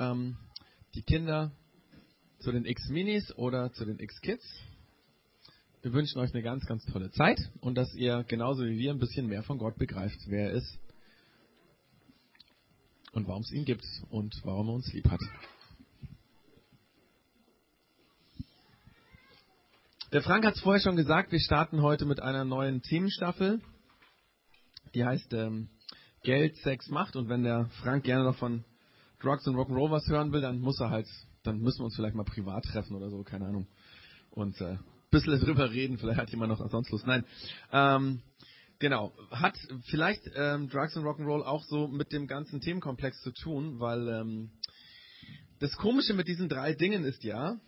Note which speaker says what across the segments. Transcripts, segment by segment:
Speaker 1: ähm, die Kinder zu den X-Minis oder zu den X-Kids. Wir wünschen euch eine ganz, ganz tolle Zeit und dass ihr genauso wie wir ein bisschen mehr von Gott begreift, wer er ist und warum es ihn gibt und warum er uns lieb hat. Der Frank hat es vorher schon gesagt, wir starten heute mit einer neuen Themenstaffel. Die heißt ähm, Geld, Sex, Macht. Und wenn der Frank gerne noch von Drugs und Rock'n'Roll was hören will, dann muss er halt, dann müssen wir uns vielleicht mal privat treffen oder so, keine Ahnung. Und äh, bisschen drüber reden, vielleicht hat jemand noch sonst Lust. Nein. Ähm, genau. Hat vielleicht ähm, Drugs und Rock'n'Roll auch so mit dem ganzen Themenkomplex zu tun, weil ähm, das Komische mit diesen drei Dingen ist ja,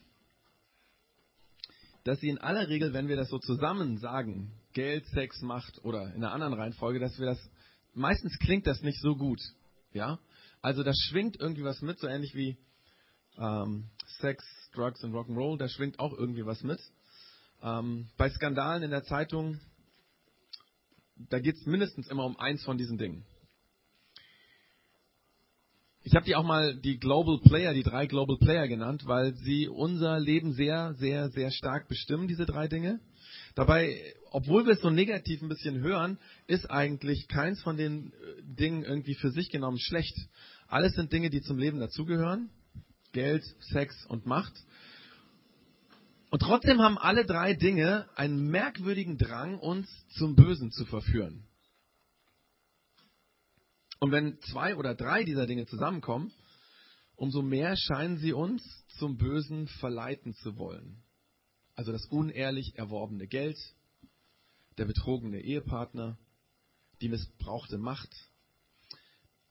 Speaker 1: dass sie in aller Regel, wenn wir das so zusammen sagen, Geld, Sex, Macht oder in einer anderen Reihenfolge, dass wir das, meistens klingt das nicht so gut. Ja? Also da schwingt irgendwie was mit, so ähnlich wie ähm, Sex, Drugs und Rock'n'Roll, da schwingt auch irgendwie was mit. Ähm, bei Skandalen in der Zeitung, da geht es mindestens immer um eins von diesen Dingen. Ich habe die auch mal die Global Player, die drei Global Player genannt, weil sie unser Leben sehr, sehr, sehr stark bestimmen, diese drei Dinge. Dabei, obwohl wir es so negativ ein bisschen hören, ist eigentlich keins von den äh, Dingen irgendwie für sich genommen schlecht. Alles sind Dinge, die zum Leben dazugehören. Geld, Sex und Macht. Und trotzdem haben alle drei Dinge einen merkwürdigen Drang, uns zum Bösen zu verführen. Und wenn zwei oder drei dieser Dinge zusammenkommen, umso mehr scheinen sie uns zum Bösen verleiten zu wollen. Also das unehrlich erworbene Geld, der betrogene Ehepartner, die missbrauchte Macht.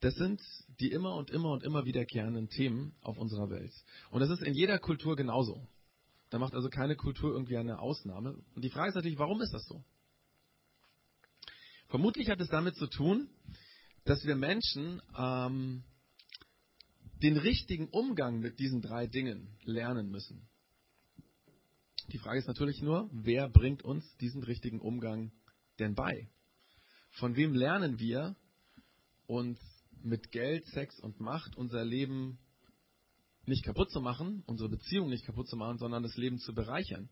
Speaker 1: Das sind die immer und immer und immer wiederkehrenden Themen auf unserer Welt. Und das ist in jeder Kultur genauso. Da macht also keine Kultur irgendwie eine Ausnahme. Und die Frage ist natürlich, warum ist das so? Vermutlich hat es damit zu tun, dass wir Menschen ähm, den richtigen Umgang mit diesen drei Dingen lernen müssen. Die Frage ist natürlich nur, wer bringt uns diesen richtigen Umgang denn bei? Von wem lernen wir uns mit Geld, Sex und Macht unser Leben nicht kaputt zu machen, unsere Beziehung nicht kaputt zu machen, sondern das Leben zu bereichern?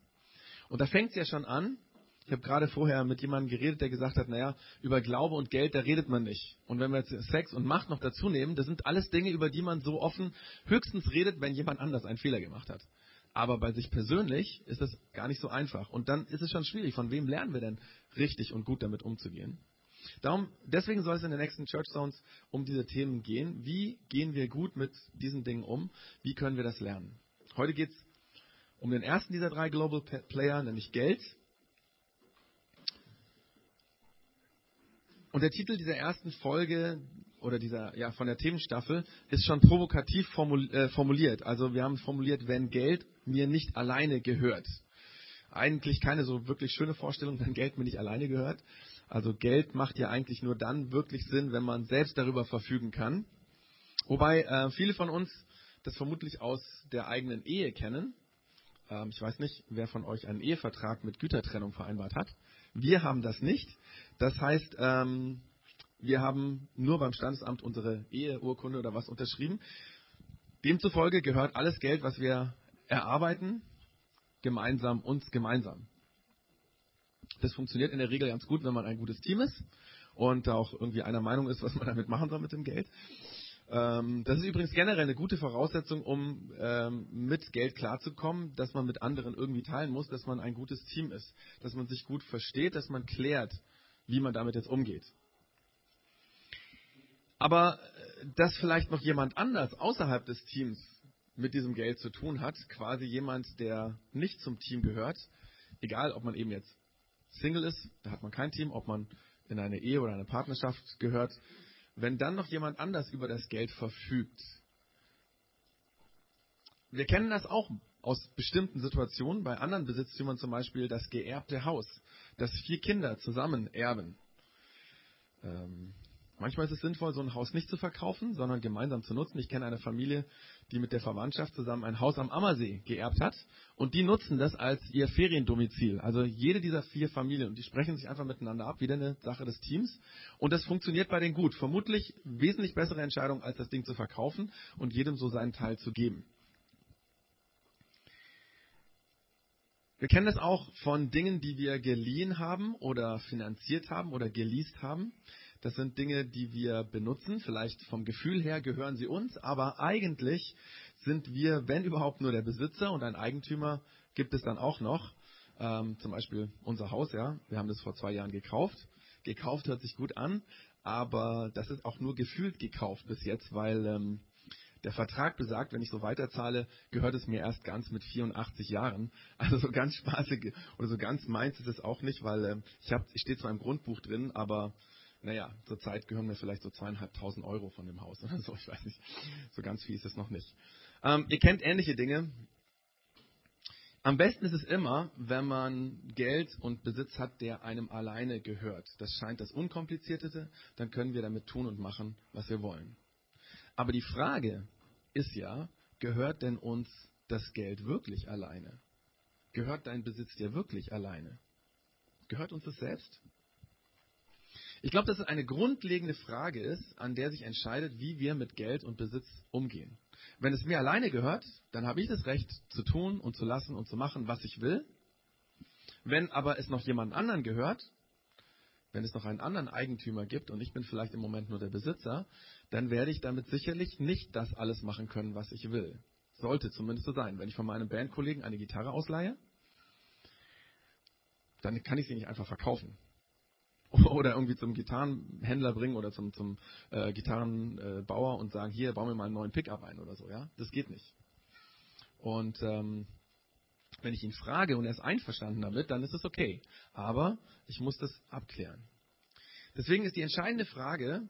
Speaker 1: Und da fängt es ja schon an, ich habe gerade vorher mit jemandem geredet, der gesagt hat, naja, über Glaube und Geld, da redet man nicht. Und wenn wir jetzt Sex und Macht noch dazu nehmen, das sind alles Dinge, über die man so offen höchstens redet, wenn jemand anders einen Fehler gemacht hat. Aber bei sich persönlich ist das gar nicht so einfach. Und dann ist es schon schwierig. Von wem lernen wir denn richtig und gut damit umzugehen? Darum, deswegen soll es in den nächsten Church Zones um diese Themen gehen. Wie gehen wir gut mit diesen Dingen um? Wie können wir das lernen? Heute geht es um den ersten dieser drei Global Player, nämlich Geld. Und der Titel dieser ersten Folge oder dieser ja von der Themenstaffel ist schon provokativ äh, formuliert. Also wir haben formuliert, wenn Geld mir nicht alleine gehört. Eigentlich keine so wirklich schöne Vorstellung, wenn Geld mir nicht alleine gehört. Also Geld macht ja eigentlich nur dann wirklich Sinn, wenn man selbst darüber verfügen kann. Wobei äh, viele von uns das vermutlich aus der eigenen Ehe kennen. Ähm, ich weiß nicht, wer von euch einen Ehevertrag mit Gütertrennung vereinbart hat. Wir haben das nicht. Das heißt, ähm, wir haben nur beim Standesamt unsere Eheurkunde oder was unterschrieben. Demzufolge gehört alles Geld, was wir erarbeiten, gemeinsam uns gemeinsam. Das funktioniert in der Regel ganz gut, wenn man ein gutes Team ist und auch irgendwie einer Meinung ist, was man damit machen soll mit dem Geld. Ähm, das ist übrigens generell eine gute Voraussetzung, um ähm, mit Geld klarzukommen, dass man mit anderen irgendwie teilen muss, dass man ein gutes Team ist, dass man sich gut versteht, dass man klärt, wie man damit jetzt umgeht. Aber äh, dass vielleicht noch jemand anders außerhalb des Teams mit diesem Geld zu tun hat, quasi jemand, der nicht zum Team gehört, egal ob man eben jetzt Single ist, da hat man kein Team, ob man in eine Ehe oder eine Partnerschaft gehört, wenn dann noch jemand anders über das Geld verfügt. Wir kennen das auch aus bestimmten Situationen, bei anderen Besitztümern zum Beispiel das geerbte Haus, das vier Kinder zusammen erben. Ähm, Manchmal ist es sinnvoll, so ein Haus nicht zu verkaufen, sondern gemeinsam zu nutzen. Ich kenne eine Familie, die mit der Verwandtschaft zusammen ein Haus am Ammersee geerbt hat und die nutzen das als ihr Feriendomizil. Also jede dieser vier Familien und die sprechen sich einfach miteinander ab, wieder eine Sache des Teams und das funktioniert bei denen gut. Vermutlich wesentlich bessere Entscheidung, als das Ding zu verkaufen und jedem so seinen Teil zu geben. Wir kennen das auch von Dingen, die wir geliehen haben oder finanziert haben oder geleast haben. Das sind Dinge, die wir benutzen. Vielleicht vom Gefühl her gehören sie uns, aber eigentlich sind wir, wenn überhaupt, nur der Besitzer und ein Eigentümer gibt es dann auch noch. Ähm, zum Beispiel unser Haus, ja. Wir haben das vor zwei Jahren gekauft. Gekauft hört sich gut an, aber das ist auch nur gefühlt gekauft bis jetzt, weil ähm, der Vertrag besagt, wenn ich so weiterzahle, gehört es mir erst ganz mit 84 Jahren. Also so ganz spaßig oder so ganz meins ist es auch nicht, weil äh, ich habe, ich stehe zwar im Grundbuch drin, aber naja, zurzeit gehören mir vielleicht so zweieinhalbtausend Euro von dem Haus oder so, ich weiß nicht. So ganz viel ist es noch nicht. Ähm, ihr kennt ähnliche Dinge. Am besten ist es immer, wenn man Geld und Besitz hat, der einem alleine gehört. Das scheint das Unkomplizierteste. Dann können wir damit tun und machen, was wir wollen. Aber die Frage ist ja, gehört denn uns das Geld wirklich alleine? Gehört dein Besitz dir wirklich alleine? Gehört uns das selbst? Ich glaube, dass es eine grundlegende Frage ist, an der sich entscheidet, wie wir mit Geld und Besitz umgehen. Wenn es mir alleine gehört, dann habe ich das Recht zu tun und zu lassen und zu machen, was ich will. Wenn aber es noch jemand anderen gehört, wenn es noch einen anderen Eigentümer gibt und ich bin vielleicht im Moment nur der Besitzer, dann werde ich damit sicherlich nicht das alles machen können, was ich will. Sollte zumindest so sein. Wenn ich von meinem Bandkollegen eine Gitarre ausleihe, dann kann ich sie nicht einfach verkaufen. oder irgendwie zum Gitarrenhändler bringen oder zum, zum äh, Gitarrenbauer und sagen, hier, bau mir mal einen neuen Pickup ein oder so, ja. Das geht nicht. Und ähm, wenn ich ihn frage und er ist einverstanden damit, dann ist es okay. Aber ich muss das abklären. Deswegen ist die entscheidende Frage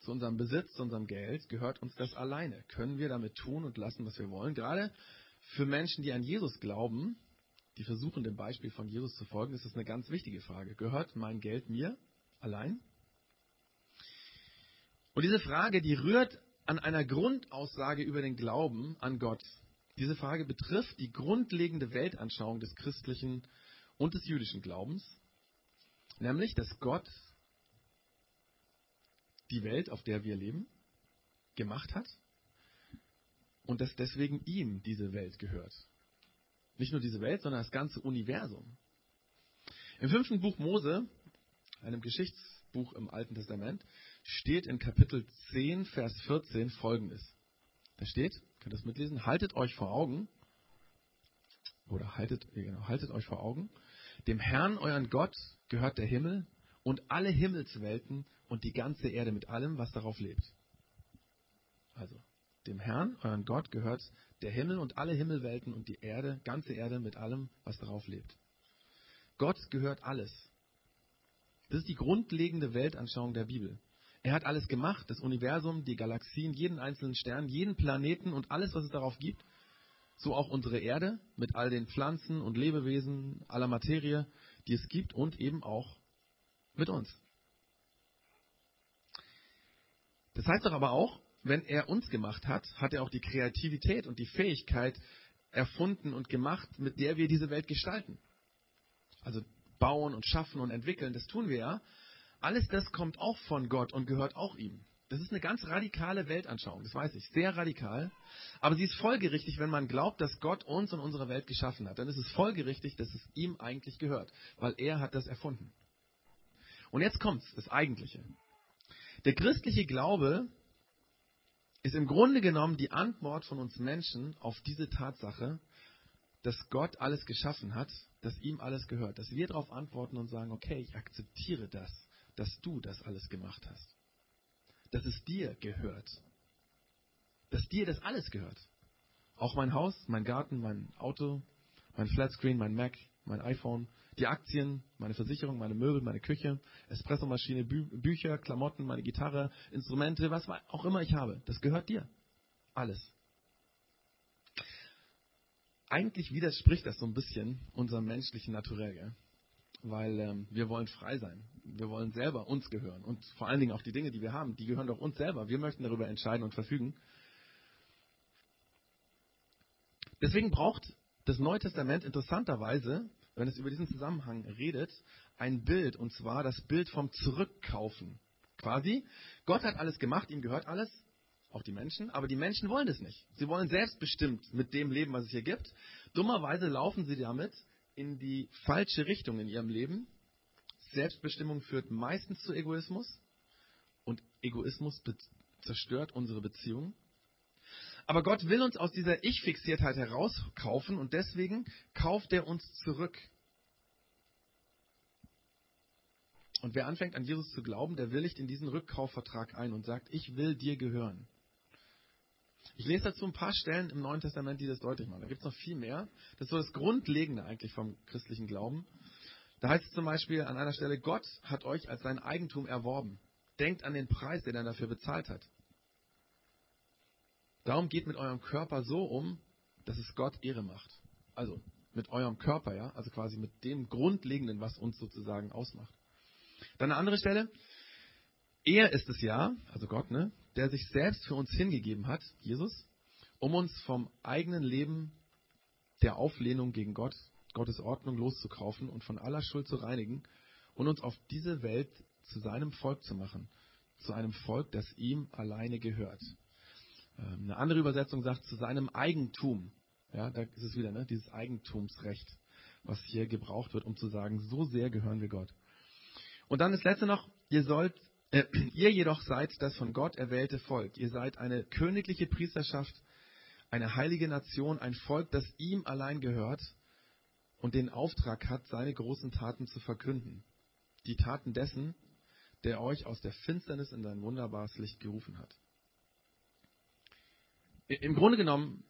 Speaker 1: zu unserem Besitz, zu unserem Geld, gehört uns das alleine? Können wir damit tun und lassen, was wir wollen? Gerade für Menschen, die an Jesus glauben, die versuchen, dem Beispiel von Jesus zu folgen, ist das eine ganz wichtige Frage. Gehört mein Geld mir allein? Und diese Frage, die rührt an einer Grundaussage über den Glauben an Gott. Diese Frage betrifft die grundlegende Weltanschauung des christlichen und des jüdischen Glaubens, nämlich, dass Gott die Welt, auf der wir leben, gemacht hat und dass deswegen ihm diese Welt gehört. Nicht nur diese Welt, sondern das ganze Universum. Im fünften Buch Mose, einem Geschichtsbuch im Alten Testament, steht in Kapitel 10, Vers 14 folgendes. Da steht, könnt ihr das mitlesen, haltet euch vor Augen, oder haltet, genau, haltet euch vor Augen, dem Herrn, euren Gott, gehört der Himmel und alle Himmelswelten und die ganze Erde mit allem, was darauf lebt. Also, dem Herrn, euren Gott, gehört der Himmel und alle Himmelwelten und die Erde, ganze Erde mit allem, was darauf lebt. Gott gehört alles. Das ist die grundlegende Weltanschauung der Bibel. Er hat alles gemacht, das Universum, die Galaxien, jeden einzelnen Stern, jeden Planeten und alles, was es darauf gibt. So auch unsere Erde mit all den Pflanzen und Lebewesen, aller Materie, die es gibt und eben auch mit uns. Das heißt doch aber auch, wenn er uns gemacht hat, hat er auch die Kreativität und die Fähigkeit erfunden und gemacht, mit der wir diese Welt gestalten. Also bauen und schaffen und entwickeln, das tun wir ja. Alles das kommt auch von Gott und gehört auch ihm. Das ist eine ganz radikale Weltanschauung, das weiß ich, sehr radikal. Aber sie ist folgerichtig, wenn man glaubt, dass Gott uns und unsere Welt geschaffen hat. Dann ist es folgerichtig, dass es ihm eigentlich gehört, weil er hat das erfunden. Und jetzt kommt's, das Eigentliche. Der christliche Glaube ist im Grunde genommen die Antwort von uns Menschen auf diese Tatsache, dass Gott alles geschaffen hat, dass ihm alles gehört. Dass wir darauf antworten und sagen, okay, ich akzeptiere das, dass du das alles gemacht hast. Dass es dir gehört. Dass dir das alles gehört. Auch mein Haus, mein Garten, mein Auto, mein Flatscreen, mein Mac, mein iPhone, die Aktien, meine Versicherung, meine Möbel, meine Küche, Espressomaschine, Bü Bücher, Klamotten, meine Gitarre, Instrumente, was auch immer ich habe. Das gehört dir. Alles. Eigentlich widerspricht das so ein bisschen unserem menschlichen Naturell. Gell? weil ähm, wir wollen frei sein. Wir wollen selber uns gehören. Und vor allen Dingen auch die Dinge, die wir haben, die gehören doch uns selber. Wir möchten darüber entscheiden und verfügen. Deswegen braucht das Neue Testament interessanterweise, wenn es über diesen Zusammenhang redet, ein Bild, und zwar das Bild vom Zurückkaufen. Quasi, Gott hat alles gemacht, ihm gehört alles, auch die Menschen, aber die Menschen wollen das nicht. Sie wollen selbstbestimmt mit dem leben, was es hier gibt. Dummerweise laufen sie damit in die falsche Richtung in ihrem Leben. Selbstbestimmung führt meistens zu Egoismus und Egoismus zerstört unsere Beziehungen. Aber Gott will uns aus dieser Ich-Fixiertheit herauskaufen und deswegen kauft er uns zurück. Und wer anfängt an Jesus zu glauben, der willigt in diesen Rückkaufvertrag ein und sagt, ich will dir gehören. Ich lese dazu ein paar Stellen im Neuen Testament, die das deutlich machen. Da gibt es noch viel mehr. Das ist so das Grundlegende eigentlich vom christlichen Glauben. Da heißt es zum Beispiel an einer Stelle, Gott hat euch als sein Eigentum erworben. Denkt an den Preis, den er dafür bezahlt hat. Darum geht mit eurem Körper so um, dass es Gott Ehre macht. Also mit eurem Körper, ja, also quasi mit dem Grundlegenden, was uns sozusagen ausmacht. Dann eine andere Stelle. Er ist es ja, also Gott, ne, der sich selbst für uns hingegeben hat, Jesus, um uns vom eigenen Leben der Auflehnung gegen Gott, Gottes Ordnung loszukaufen und von aller Schuld zu reinigen und uns auf diese Welt zu seinem Volk zu machen, zu einem Volk, das ihm alleine gehört. Ähm, eine andere Übersetzung sagt zu seinem Eigentum. Ja, da ist es wieder, ne, dieses Eigentumsrecht, was hier gebraucht wird, um zu sagen, so sehr gehören wir Gott. Und dann das letzte noch, ihr sollt äh, ihr jedoch seid das von Gott erwählte Volk. Ihr seid eine königliche Priesterschaft, eine heilige Nation, ein Volk, das ihm allein gehört und den Auftrag hat, seine großen Taten zu verkünden. Die Taten dessen, der euch aus der Finsternis in sein wunderbares Licht gerufen hat. Im Grunde genommen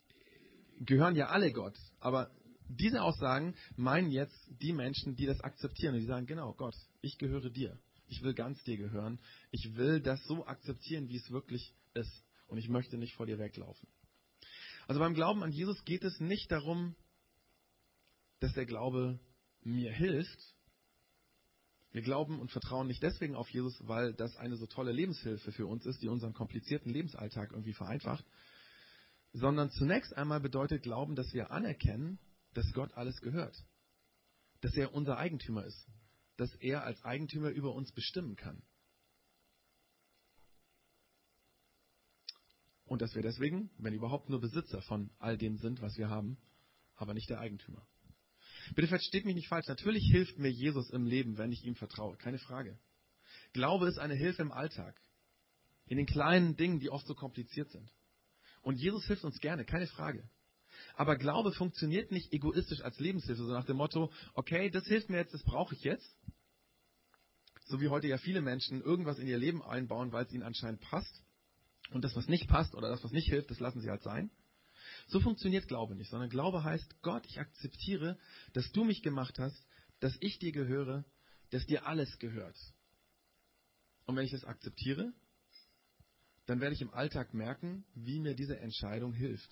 Speaker 1: gehören ja alle Gott, aber diese Aussagen meinen jetzt die Menschen, die das akzeptieren und die sagen, genau, Gott, ich gehöre dir. Ich will ganz dir gehören. Ich will das so akzeptieren, wie es wirklich ist. Und ich möchte nicht vor dir weglaufen. Also beim Glauben an Jesus geht es nicht darum, dass der Glaube mir hilft. Wir glauben und vertrauen nicht deswegen auf Jesus, weil das eine so tolle Lebenshilfe für uns ist, die unseren komplizierten Lebensalltag irgendwie vereinfacht, sondern zunächst einmal bedeutet Glauben, dass wir anerkennen, dass Gott alles gehört, dass er unser Eigentümer ist, dass er als Eigentümer über uns bestimmen kann. Und dass wir deswegen, wenn überhaupt, nur Besitzer von all dem sind, was wir haben, aber nicht der Eigentümer. Bitte versteht mich nicht falsch. Natürlich hilft mir Jesus im Leben, wenn ich ihm vertraue. Keine Frage. Glaube ist eine Hilfe im Alltag. In den kleinen Dingen, die oft so kompliziert sind. Und Jesus hilft uns gerne, keine Frage. Aber Glaube funktioniert nicht egoistisch als Lebenshilfe, so nach dem Motto, okay, das hilft mir jetzt, das brauche ich jetzt. So wie heute ja viele Menschen irgendwas in ihr Leben einbauen, weil es ihnen anscheinend passt. Und das, was nicht passt oder das, was nicht hilft, das lassen sie halt sein. So funktioniert Glaube nicht, sondern Glaube heißt, Gott, ich akzeptiere, dass du mich gemacht hast, dass ich dir gehöre, dass dir alles gehört. Und wenn ich das akzeptiere, dann werde ich im Alltag merken, wie mir diese Entscheidung hilft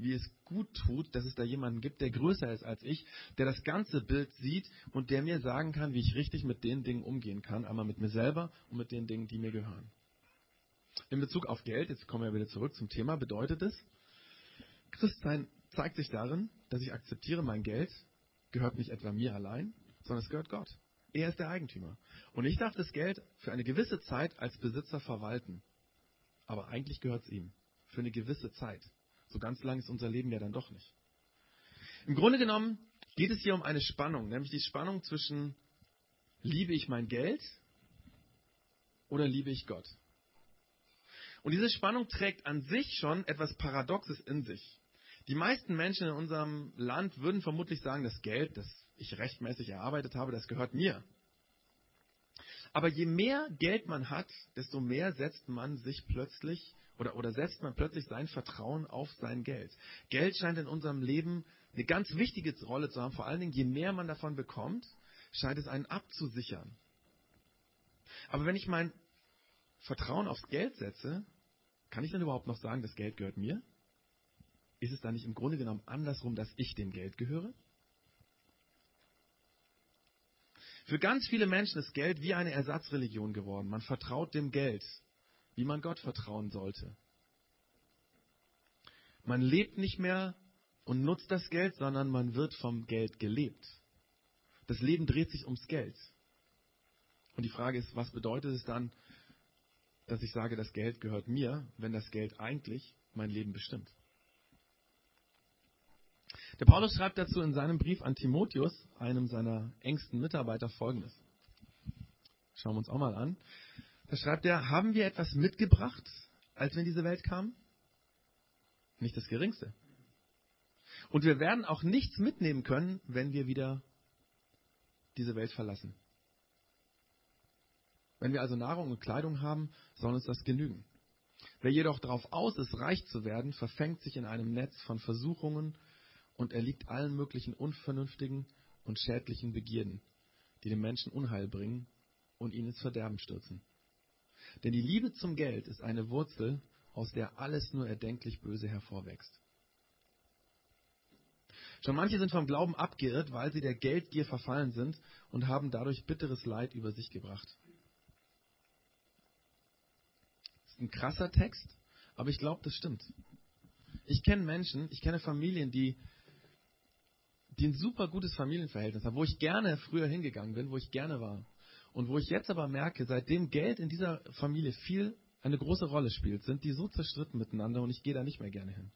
Speaker 1: wie es gut tut, dass es da jemanden gibt, der größer ist als ich, der das ganze Bild sieht und der mir sagen kann, wie ich richtig mit den Dingen umgehen kann, einmal mit mir selber und mit den Dingen, die mir gehören. In Bezug auf Geld, jetzt kommen wir wieder zurück zum Thema, bedeutet es, Christsein zeigt sich darin, dass ich akzeptiere, mein Geld gehört nicht etwa mir allein, sondern es gehört Gott. Er ist der Eigentümer. Und ich darf das Geld für eine gewisse Zeit als Besitzer verwalten. Aber eigentlich gehört es ihm. Für eine gewisse Zeit. So ganz lang ist unser Leben ja dann doch nicht. Im Grunde genommen geht es hier um eine Spannung, nämlich die Spannung zwischen liebe ich mein Geld oder liebe ich Gott. Und diese Spannung trägt an sich schon etwas Paradoxes in sich. Die meisten Menschen in unserem Land würden vermutlich sagen, das Geld, das ich rechtmäßig erarbeitet habe, das gehört mir. Aber je mehr Geld man hat, desto mehr setzt man sich plötzlich oder, oder setzt man plötzlich sein Vertrauen auf sein Geld. Geld scheint in unserem Leben eine ganz wichtige Rolle zu haben. Vor allen Dingen, je mehr man davon bekommt, scheint es einen abzusichern. Aber wenn ich mein Vertrauen aufs Geld setze, kann ich dann überhaupt noch sagen, das Geld gehört mir? Ist es dann nicht im Grunde genommen andersrum, dass ich dem Geld gehöre? Für ganz viele Menschen ist Geld wie eine Ersatzreligion geworden. Man vertraut dem Geld, wie man Gott vertrauen sollte. Man lebt nicht mehr und nutzt das Geld, sondern man wird vom Geld gelebt. Das Leben dreht sich ums Geld. Und die Frage ist, was bedeutet es dann, dass ich sage, das Geld gehört mir, wenn das Geld eigentlich mein Leben bestimmt? Der Paulus schreibt dazu in seinem Brief an Timotheus, einem seiner engsten Mitarbeiter, folgendes. Schauen wir uns auch mal an. Da schreibt er, haben wir etwas mitgebracht, als wir in diese Welt kamen? Nicht das Geringste. Und wir werden auch nichts mitnehmen können, wenn wir wieder diese Welt verlassen. Wenn wir also Nahrung und Kleidung haben, soll uns das genügen. Wer jedoch darauf aus ist, reich zu werden, verfängt sich in einem Netz von Versuchungen und erliegt allen möglichen unvernünftigen und schädlichen Begierden, die dem Menschen Unheil bringen und ihn ins Verderben stürzen. Denn die Liebe zum Geld ist eine Wurzel, aus der alles nur erdenklich Böse hervorwächst. Schon manche sind vom Glauben abgeirrt, weil sie der Geldgier verfallen sind und haben dadurch bitteres Leid über sich gebracht. Das ist ein krasser Text, aber ich glaube, das stimmt. Ich kenne Menschen, ich kenne Familien, die, die ein super gutes Familienverhältnis haben, wo ich gerne früher hingegangen bin, wo ich gerne war. Und wo ich jetzt aber merke, seitdem Geld in dieser Familie viel eine große Rolle spielt, sind die so zerstritten miteinander und ich gehe da nicht mehr gerne hin.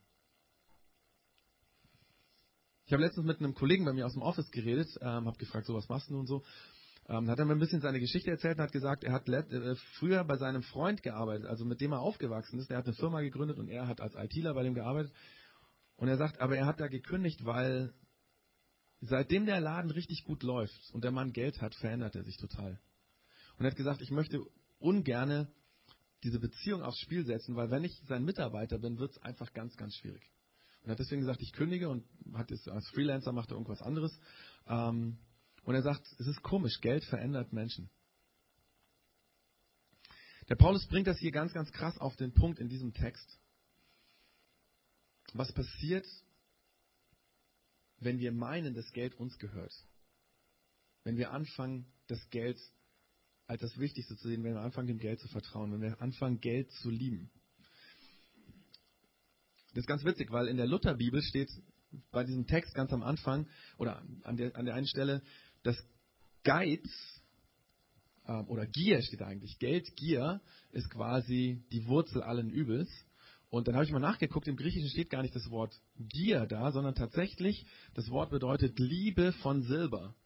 Speaker 1: Ich habe letztens mit einem Kollegen bei mir aus dem Office geredet, ähm, habe gefragt, so was machst du und so. Ähm, hat er mir ein bisschen seine Geschichte erzählt und hat gesagt, er hat äh, früher bei seinem Freund gearbeitet, also mit dem er aufgewachsen ist. Er hat eine Firma gegründet und er hat als ITler bei dem gearbeitet. Und er sagt, aber er hat da gekündigt, weil seitdem der Laden richtig gut läuft und der Mann Geld hat, verändert er sich total. Und er hat gesagt, ich möchte ungerne diese Beziehung aufs Spiel setzen, weil wenn ich sein Mitarbeiter bin, wird es einfach ganz, ganz schwierig. Und er hat deswegen gesagt, ich kündige und hat jetzt als Freelancer macht er irgendwas anderes. Ähm, und er sagt, es ist komisch, Geld verändert Menschen. Der Paulus bringt das hier ganz, ganz krass auf den Punkt in diesem Text. Was passiert, wenn wir meinen, dass Geld uns gehört? Wenn wir anfangen, das Geld als das Wichtigste zu sehen, wenn wir anfangen, dem Geld zu vertrauen, wenn wir anfangen, Geld zu lieben. Das ist ganz witzig, weil in der Lutherbibel steht bei diesem Text ganz am Anfang oder an der, an der einen Stelle, dass Geiz äh, oder Gier steht eigentlich. Geld, Gier ist quasi die Wurzel allen Übels. Und dann habe ich mal nachgeguckt, im Griechischen steht gar nicht das Wort Gier da, sondern tatsächlich das Wort bedeutet Liebe von Silber.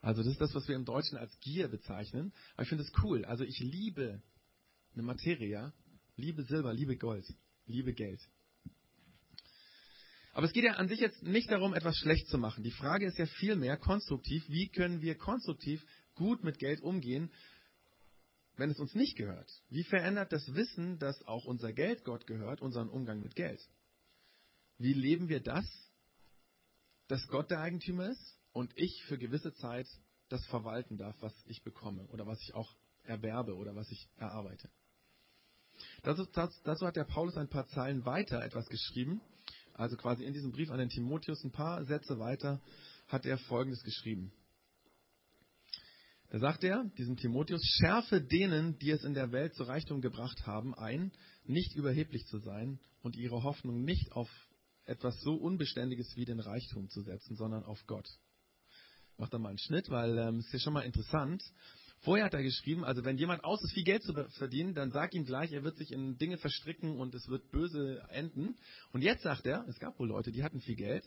Speaker 1: Also das ist das, was wir im Deutschen als Gier bezeichnen. Aber ich finde es cool. Also ich liebe eine Materie, liebe Silber, liebe Gold, liebe Geld. Aber es geht ja an sich jetzt nicht darum, etwas schlecht zu machen. Die Frage ist ja vielmehr konstruktiv, wie können wir konstruktiv gut mit Geld umgehen, wenn es uns nicht gehört? Wie verändert das Wissen, dass auch unser Geld Gott gehört, unseren Umgang mit Geld? Wie leben wir das, dass Gott der Eigentümer ist und ich für gewisse Zeit das verwalten darf, was ich bekomme oder was ich auch erwerbe oder was ich erarbeite. Dazu, dazu hat der Paulus ein paar Zeilen weiter etwas geschrieben. Also quasi in diesem Brief an den Timotheus ein paar Sätze weiter hat er Folgendes geschrieben. Da sagt er, diesem Timotheus, schärfe denen, die es in der Welt zu Reichtum gebracht haben, ein, nicht überheblich zu sein und ihre Hoffnung nicht auf etwas so Unbeständiges wie den Reichtum zu setzen, sondern auf Gott mache da mal einen Schnitt, weil ähm, ist ja schon mal interessant. Vorher hat er geschrieben, also wenn jemand aus ist, viel Geld zu verdienen, dann sag ihm gleich, er wird sich in Dinge verstricken und es wird böse enden. Und jetzt sagt er, es gab wohl Leute, die hatten viel Geld,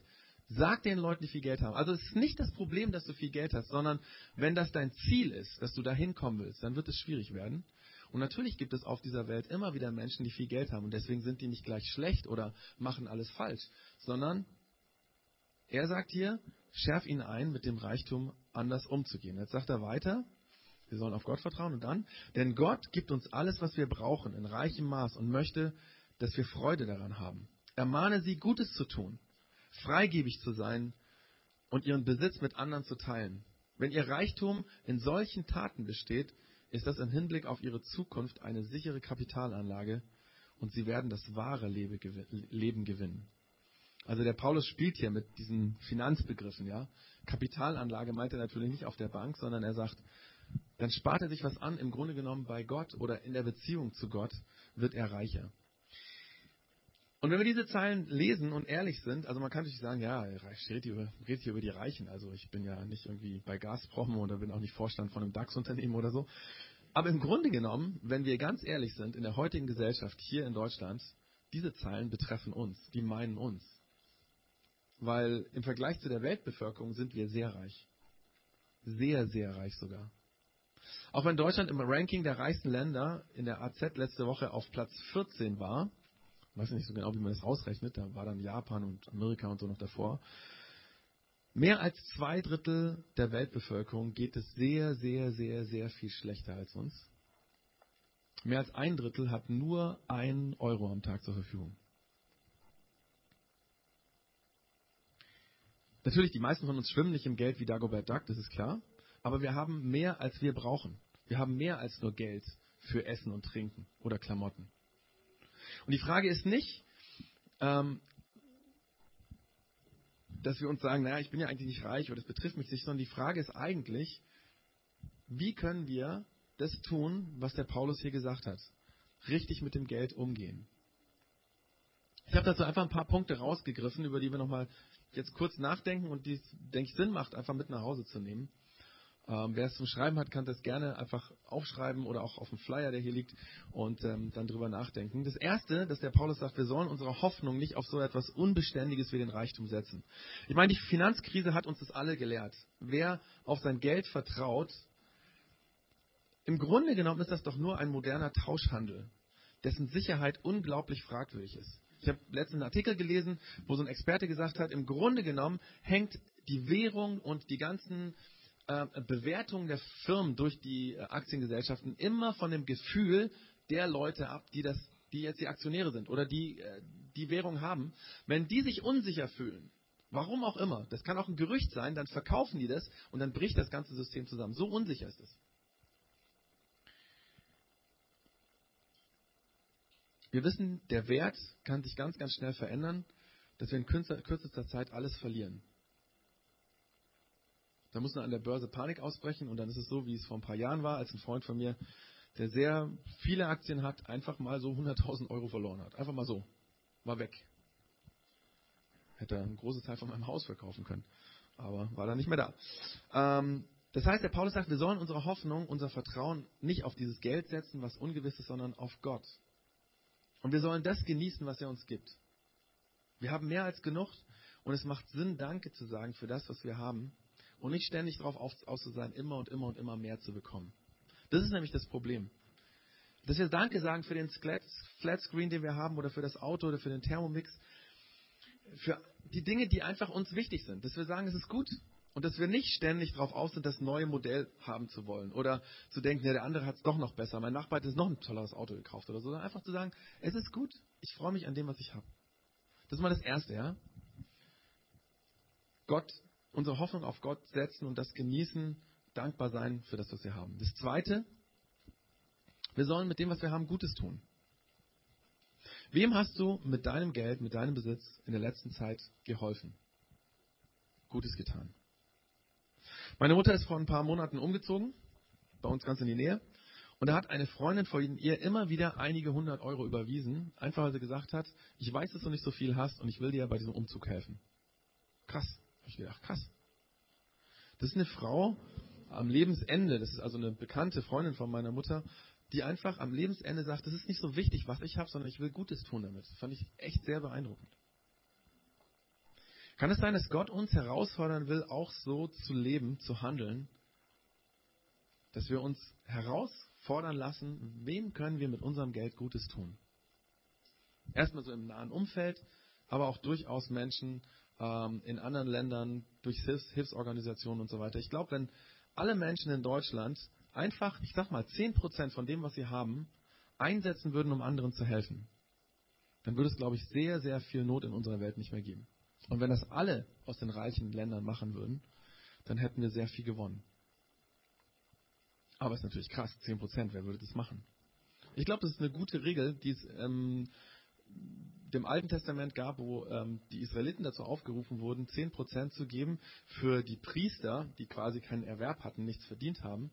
Speaker 1: sag den Leuten, die viel Geld haben. Also es ist nicht das Problem, dass du viel Geld hast, sondern wenn das dein Ziel ist, dass du da hinkommen willst, dann wird es schwierig werden. Und natürlich gibt es auf dieser Welt immer wieder Menschen, die viel Geld haben und deswegen sind die nicht gleich schlecht oder machen alles falsch, sondern er sagt hier, schärf ihn ein, mit dem Reichtum anders umzugehen. Jetzt sagt er weiter, wir sollen auf Gott vertrauen und dann, denn Gott gibt uns alles, was wir brauchen, in reichem Maß und möchte, dass wir Freude daran haben. Ermahne sie, Gutes zu tun, freigebig zu sein und ihren Besitz mit anderen zu teilen. Wenn ihr Reichtum in solchen Taten besteht, ist das im Hinblick auf ihre Zukunft eine sichere Kapitalanlage und sie werden das wahre Leben gewinnen. Also der Paulus spielt hier mit diesen Finanzbegriffen, ja. Kapitalanlage meint er natürlich nicht auf der Bank, sondern er sagt, dann spart er sich was an, im Grunde genommen bei Gott oder in der Beziehung zu Gott wird er reicher. Und wenn wir diese Zeilen lesen und ehrlich sind, also man kann natürlich sagen, ja, ich rede hier, über, rede hier über die Reichen, also ich bin ja nicht irgendwie bei Gazprom oder bin auch nicht Vorstand von einem DAX-Unternehmen oder so. Aber im Grunde genommen, wenn wir ganz ehrlich sind, in der heutigen Gesellschaft hier in Deutschland, diese Zeilen betreffen uns, die meinen uns. Weil im Vergleich zu der Weltbevölkerung sind wir sehr reich. Sehr, sehr reich sogar. Auch wenn Deutschland im Ranking der reichsten Länder in der AZ letzte Woche auf Platz 14 war, weiß nicht so genau, wie man das ausrechnet, da war dann Japan und Amerika und so noch davor. Mehr als zwei Drittel der Weltbevölkerung geht es sehr, sehr, sehr, sehr viel schlechter als uns. Mehr als ein Drittel hat nur einen Euro am Tag zur Verfügung. Natürlich, die meisten von uns schwimmen nicht im Geld wie Dagobert Duck, das ist klar. Aber wir haben mehr, als wir brauchen. Wir haben mehr als nur Geld für Essen und Trinken oder Klamotten. Und die Frage ist nicht, ähm, dass wir uns sagen, naja, ich bin ja eigentlich nicht reich oder das betrifft mich nicht, sondern die Frage ist eigentlich, wie können wir das tun, was der Paulus hier gesagt hat? Richtig mit dem Geld umgehen. Ich habe dazu einfach ein paar Punkte rausgegriffen, über die wir nochmal jetzt kurz nachdenken und die, denke ich, Sinn macht, einfach mit nach Hause zu nehmen. Ähm, wer es zum Schreiben hat, kann das gerne einfach aufschreiben oder auch auf dem Flyer, der hier liegt, und ähm, dann drüber nachdenken. Das erste, dass der Paulus sagt, wir sollen unsere Hoffnung nicht auf so etwas Unbeständiges wie den Reichtum setzen. Ich meine, die Finanzkrise hat uns das alle gelehrt. Wer auf sein Geld vertraut, im Grunde genommen ist das doch nur ein moderner Tauschhandel, dessen Sicherheit unglaublich fragwürdig ist. Ich habe letztens einen Artikel gelesen, wo so ein Experte gesagt hat, im Grunde genommen hängt die Währung und die ganzen äh, Bewertungen der Firmen durch die äh, Aktiengesellschaften immer von dem Gefühl der Leute ab, die das, die jetzt die Aktionäre sind oder die äh, die Währung haben. Wenn die sich unsicher fühlen, warum auch immer, das kann auch ein Gerücht sein, dann verkaufen die das und dann bricht das ganze System zusammen. So unsicher ist es. Wir wissen, der Wert kann sich ganz, ganz schnell verändern, dass wir in kürzester Zeit alles verlieren. Da muss man an der Börse Panik ausbrechen und dann ist es so, wie es vor ein paar Jahren war, als ein Freund von mir, der sehr viele Aktien hat, einfach mal so 100.000 Euro verloren hat. Einfach mal so. War weg. Hätte einen großen Teil von meinem Haus verkaufen können. Aber war dann nicht mehr da. Ähm, das heißt, der Paulus sagt, wir sollen unsere Hoffnung, unser Vertrauen nicht auf dieses Geld setzen, was ungewiss ist, sondern auf Gott. Und wir sollen das genießen, was er uns gibt. Wir haben mehr als genug und es macht Sinn, Danke zu sagen für das, was wir haben und nicht ständig darauf aus, zu sein, immer und immer und immer mehr zu bekommen. Das ist nämlich das Problem. Dass wir Danke sagen für den Flatscreen, den wir haben oder für das Auto oder für den Thermomix, für die Dinge, die einfach uns wichtig sind. Dass wir sagen, es ist gut, und dass wir nicht ständig darauf aus sind, das neue Modell haben zu wollen. Oder zu denken, ja, der andere hat es doch noch besser. Mein Nachbar hat jetzt noch ein tolleres Auto gekauft oder so. Sondern einfach zu sagen, es ist gut. Ich freue mich an dem, was ich habe. Das ist mal das Erste, ja. Gott, unsere Hoffnung auf Gott setzen und das genießen, dankbar sein für das, was wir haben. Das Zweite, wir sollen mit dem, was wir haben, Gutes tun. Wem hast du mit deinem Geld, mit deinem Besitz in der letzten Zeit geholfen? Gutes getan. Meine Mutter ist vor ein paar Monaten umgezogen, bei uns ganz in die Nähe. Und da hat eine Freundin von ihr immer wieder einige hundert Euro überwiesen, einfach weil sie gesagt hat, ich weiß, dass du nicht so viel hast und ich will dir bei diesem Umzug helfen. Krass. Ich gedacht, krass. Das ist eine Frau am Lebensende, das ist also eine bekannte Freundin von meiner Mutter, die einfach am Lebensende sagt, das ist nicht so wichtig, was ich habe, sondern ich will Gutes tun damit. Das fand ich echt sehr beeindruckend. Kann es sein, dass Gott uns herausfordern will, auch so zu leben, zu handeln, dass wir uns herausfordern lassen, wem können wir mit unserem Geld Gutes tun? Erstmal so im nahen Umfeld, aber auch durchaus Menschen ähm, in anderen Ländern, durch Hilfs Hilfsorganisationen und so weiter. Ich glaube, wenn alle Menschen in Deutschland einfach, ich sag mal, 10% von dem, was sie haben, einsetzen würden, um anderen zu helfen, dann würde es, glaube ich, sehr, sehr viel Not in unserer Welt nicht mehr geben. Und wenn das alle aus den reichen Ländern machen würden, dann hätten wir sehr viel gewonnen. Aber es ist natürlich krass, 10 Prozent, wer würde das machen? Ich glaube, das ist eine gute Regel, die, ist, ähm, dem Alten Testament gab, wo ähm, die Israeliten dazu aufgerufen wurden, 10% zu geben für die Priester, die quasi keinen Erwerb hatten, nichts verdient haben.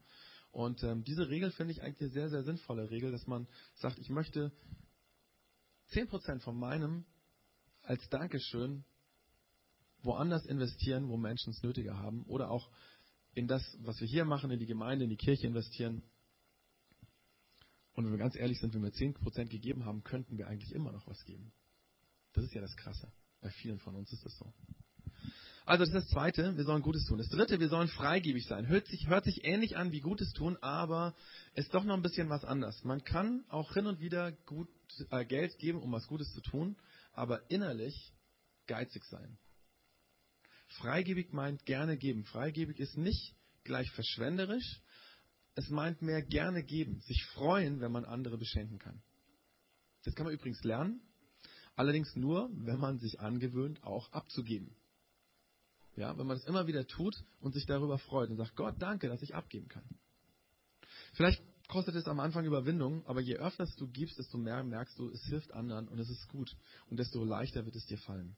Speaker 1: Und ähm, diese Regel finde ich eigentlich eine sehr, sehr sinnvolle Regel, dass man sagt, ich möchte 10% von meinem als Dankeschön woanders investieren, wo Menschen es nötiger haben. Oder auch in das, was wir hier machen, in die Gemeinde, in die Kirche investieren. Und wenn wir ganz ehrlich sind, wenn wir 10% gegeben haben, könnten wir eigentlich immer noch was geben. Das ist ja das Krasse. Bei vielen von uns ist das so. Also das ist das Zweite, wir sollen Gutes tun. Das Dritte, wir sollen freigebig sein. Hört sich, hört sich ähnlich an wie Gutes tun, aber ist doch noch ein bisschen was anders. Man kann auch hin und wieder gut, äh, Geld geben, um was Gutes zu tun, aber innerlich geizig sein. Freigebig meint gerne geben. Freigebig ist nicht gleich verschwenderisch, es meint mehr gerne geben, sich freuen, wenn man andere beschenken kann. Das kann man übrigens lernen, allerdings nur, wenn man sich angewöhnt, auch abzugeben. Ja, wenn man es immer wieder tut und sich darüber freut und sagt, Gott, danke, dass ich abgeben kann. Vielleicht kostet es am Anfang Überwindung, aber je öfter du gibst, desto mehr merkst du, es hilft anderen und es ist gut und desto leichter wird es dir fallen.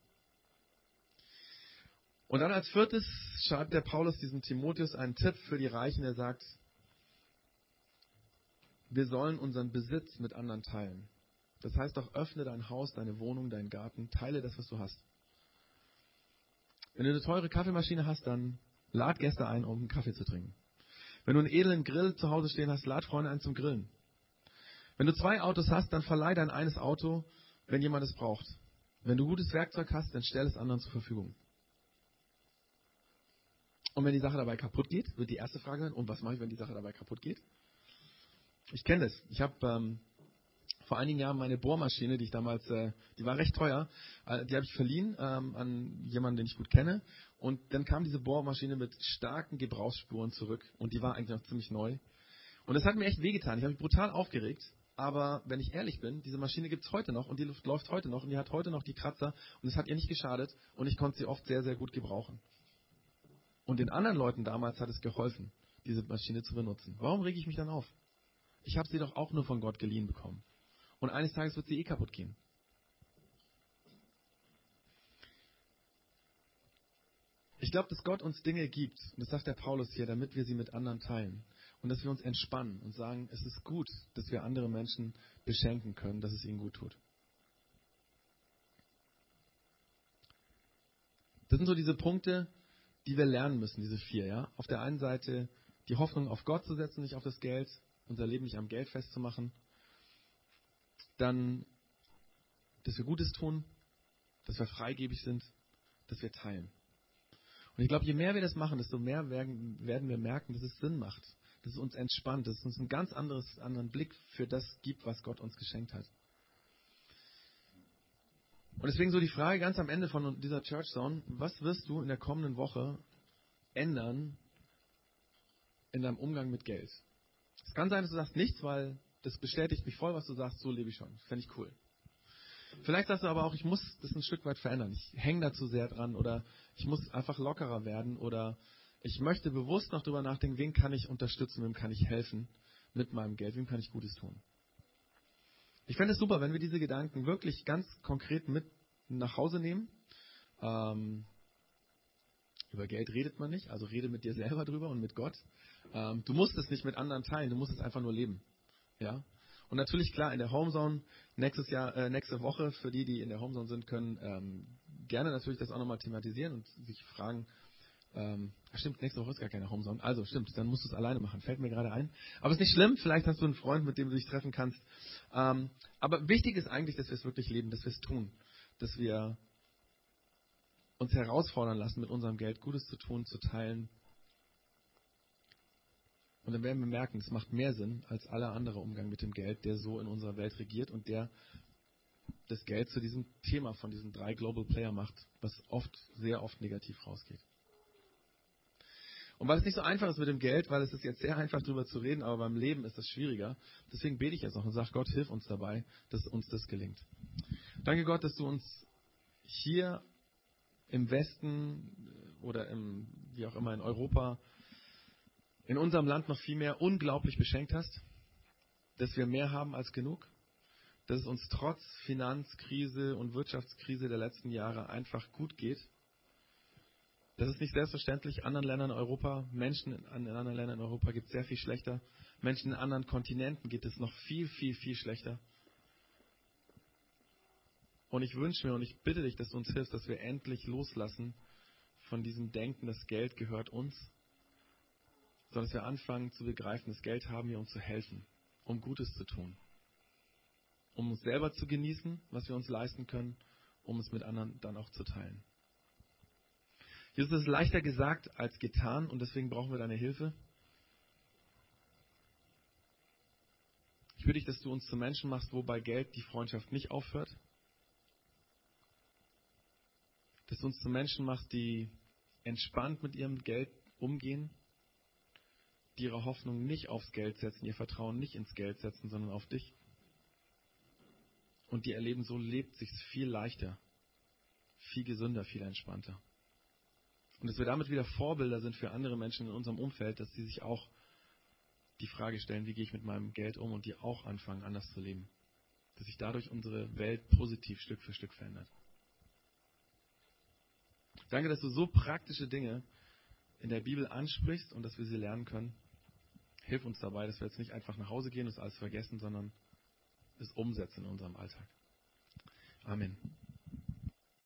Speaker 1: Und dann als viertes schreibt der Paulus diesem Timotheus einen Tipp für die Reichen, der sagt, wir sollen unseren Besitz mit anderen teilen. Das heißt auch, öffne dein Haus, deine Wohnung, deinen Garten, teile das, was du hast. Wenn du eine teure Kaffeemaschine hast, dann lad Gäste ein, um einen Kaffee zu trinken. Wenn du einen edlen Grill zu Hause stehen hast, lad Freunde ein zum Grillen. Wenn du zwei Autos hast, dann verleih dein eines Auto, wenn jemand es braucht. Wenn du gutes Werkzeug hast, dann stell es anderen zur Verfügung. Und wenn die Sache dabei kaputt geht, wird die erste Frage sein, und was mache ich, wenn die Sache dabei kaputt geht? Ich kenne das. Ich habe ähm, vor einigen Jahren meine Bohrmaschine, die ich damals, äh, die war recht teuer, äh, die habe ich verliehen ähm, an jemanden, den ich gut kenne. Und dann kam diese Bohrmaschine mit starken Gebrauchsspuren zurück und die war eigentlich noch ziemlich neu. Und das hat mir echt wehgetan. Ich habe mich brutal aufgeregt. Aber wenn ich ehrlich bin, diese Maschine gibt es heute noch und die Luft läuft heute noch und die hat heute noch die Kratzer und es hat ihr nicht geschadet und ich konnte sie oft sehr, sehr gut gebrauchen. Und den anderen Leuten damals hat es geholfen, diese Maschine zu benutzen. Warum rege ich mich dann auf? Ich habe sie doch auch nur von Gott geliehen bekommen. Und eines Tages wird sie eh kaputt gehen. Ich glaube, dass Gott uns Dinge gibt, und das sagt der Paulus hier, damit wir sie mit anderen teilen. Und dass wir uns entspannen und sagen, es ist gut, dass wir andere Menschen beschenken können, dass es ihnen gut tut. Das sind so diese Punkte, die wir lernen müssen, diese vier. Ja? Auf der einen Seite die Hoffnung auf Gott zu setzen, nicht auf das Geld unser Leben nicht am Geld festzumachen. Dann, dass wir Gutes tun, dass wir freigebig sind, dass wir teilen. Und ich glaube, je mehr wir das machen, desto mehr werden, wir merken, dass es Sinn macht, dass es uns entspannt, dass es uns einen ganz anderes, anderen Blick für das gibt, was Gott uns geschenkt hat. Und deswegen so die Frage ganz am Ende von dieser Church Zone, was wirst du in der kommenden Woche ändern in deinem Umgang mit Geld? Es kann sein, dass du sagst nichts, weil das bestätigt mich voll, was du sagst, so lebe ich schon. Fände ich cool. Vielleicht sagst du aber auch, ich muss das ein Stück weit verändern. Ich hänge da zu sehr dran oder ich muss einfach lockerer werden oder ich möchte bewusst noch darüber nachdenken, wen kann ich unterstützen, wem kann ich helfen mit meinem Geld, wem kann ich Gutes tun. Ich fände es super, wenn wir diese Gedanken wirklich ganz konkret mit nach Hause nehmen. Ähm, über Geld redet man nicht, also rede mit dir selber drüber und mit Gott. Ähm, du musst es nicht mit anderen teilen, du musst es einfach nur leben. Ja? Und natürlich, klar, in der Homezone nächstes Jahr, äh, nächste Woche, für die, die in der Homezone sind, können ähm, gerne natürlich das auch nochmal thematisieren und sich fragen, ähm, stimmt, nächste Woche ist gar keine Homezone. Also stimmt, dann musst du es alleine machen. Fällt mir gerade ein. Aber ist nicht schlimm, vielleicht hast du einen Freund, mit dem du dich treffen kannst. Ähm, aber wichtig ist eigentlich, dass wir es wirklich leben, dass wir es tun. Dass wir uns herausfordern lassen, mit unserem Geld Gutes zu tun, zu teilen, und dann werden wir merken, es macht mehr Sinn als aller andere Umgang mit dem Geld, der so in unserer Welt regiert und der das Geld zu diesem Thema von diesen drei Global Player macht, was oft, sehr oft negativ rausgeht. Und weil es nicht so einfach ist mit dem Geld, weil es ist jetzt sehr einfach darüber zu reden, aber beim Leben ist das schwieriger. Deswegen bete ich jetzt auch und sage, Gott, hilf uns dabei, dass uns das gelingt. Danke Gott, dass du uns hier im Westen oder im, wie auch immer in Europa in unserem Land noch viel mehr unglaublich beschenkt hast, dass wir mehr haben als genug, dass es uns trotz Finanzkrise und Wirtschaftskrise der letzten Jahre einfach gut geht. Das ist nicht selbstverständlich. Anderen Ländern in Europa, Menschen in anderen Ländern in Europa geht es sehr viel schlechter. Menschen in anderen Kontinenten geht es noch viel, viel, viel schlechter. Und ich wünsche mir und ich bitte dich, dass du uns hilfst, dass wir endlich loslassen von diesem Denken, das Geld gehört uns, sondern dass wir anfangen zu begreifen, das Geld haben wir, um zu helfen, um Gutes zu tun, um uns selber zu genießen, was wir uns leisten können, um es mit anderen dann auch zu teilen. Jesus ist leichter gesagt als getan und deswegen brauchen wir deine Hilfe. Ich bitte dich, dass du uns zu Menschen machst, wo bei Geld die Freundschaft nicht aufhört. Dass du uns zu Menschen machst, die entspannt mit ihrem Geld umgehen, die ihre Hoffnung nicht aufs Geld setzen, ihr Vertrauen nicht ins Geld setzen, sondern auf dich. Und die erleben, so lebt sich viel leichter, viel gesünder, viel entspannter. Und dass wir damit wieder Vorbilder sind für andere Menschen in unserem Umfeld, dass sie sich auch die Frage stellen, wie gehe ich mit meinem Geld um und die auch anfangen, anders zu leben. Dass sich dadurch unsere Welt positiv Stück für Stück verändert. Danke, dass du so praktische Dinge in der Bibel ansprichst und dass wir sie lernen können. Hilf uns dabei, dass wir jetzt nicht einfach nach Hause gehen und das alles vergessen, sondern es umsetzen in unserem Alltag. Amen.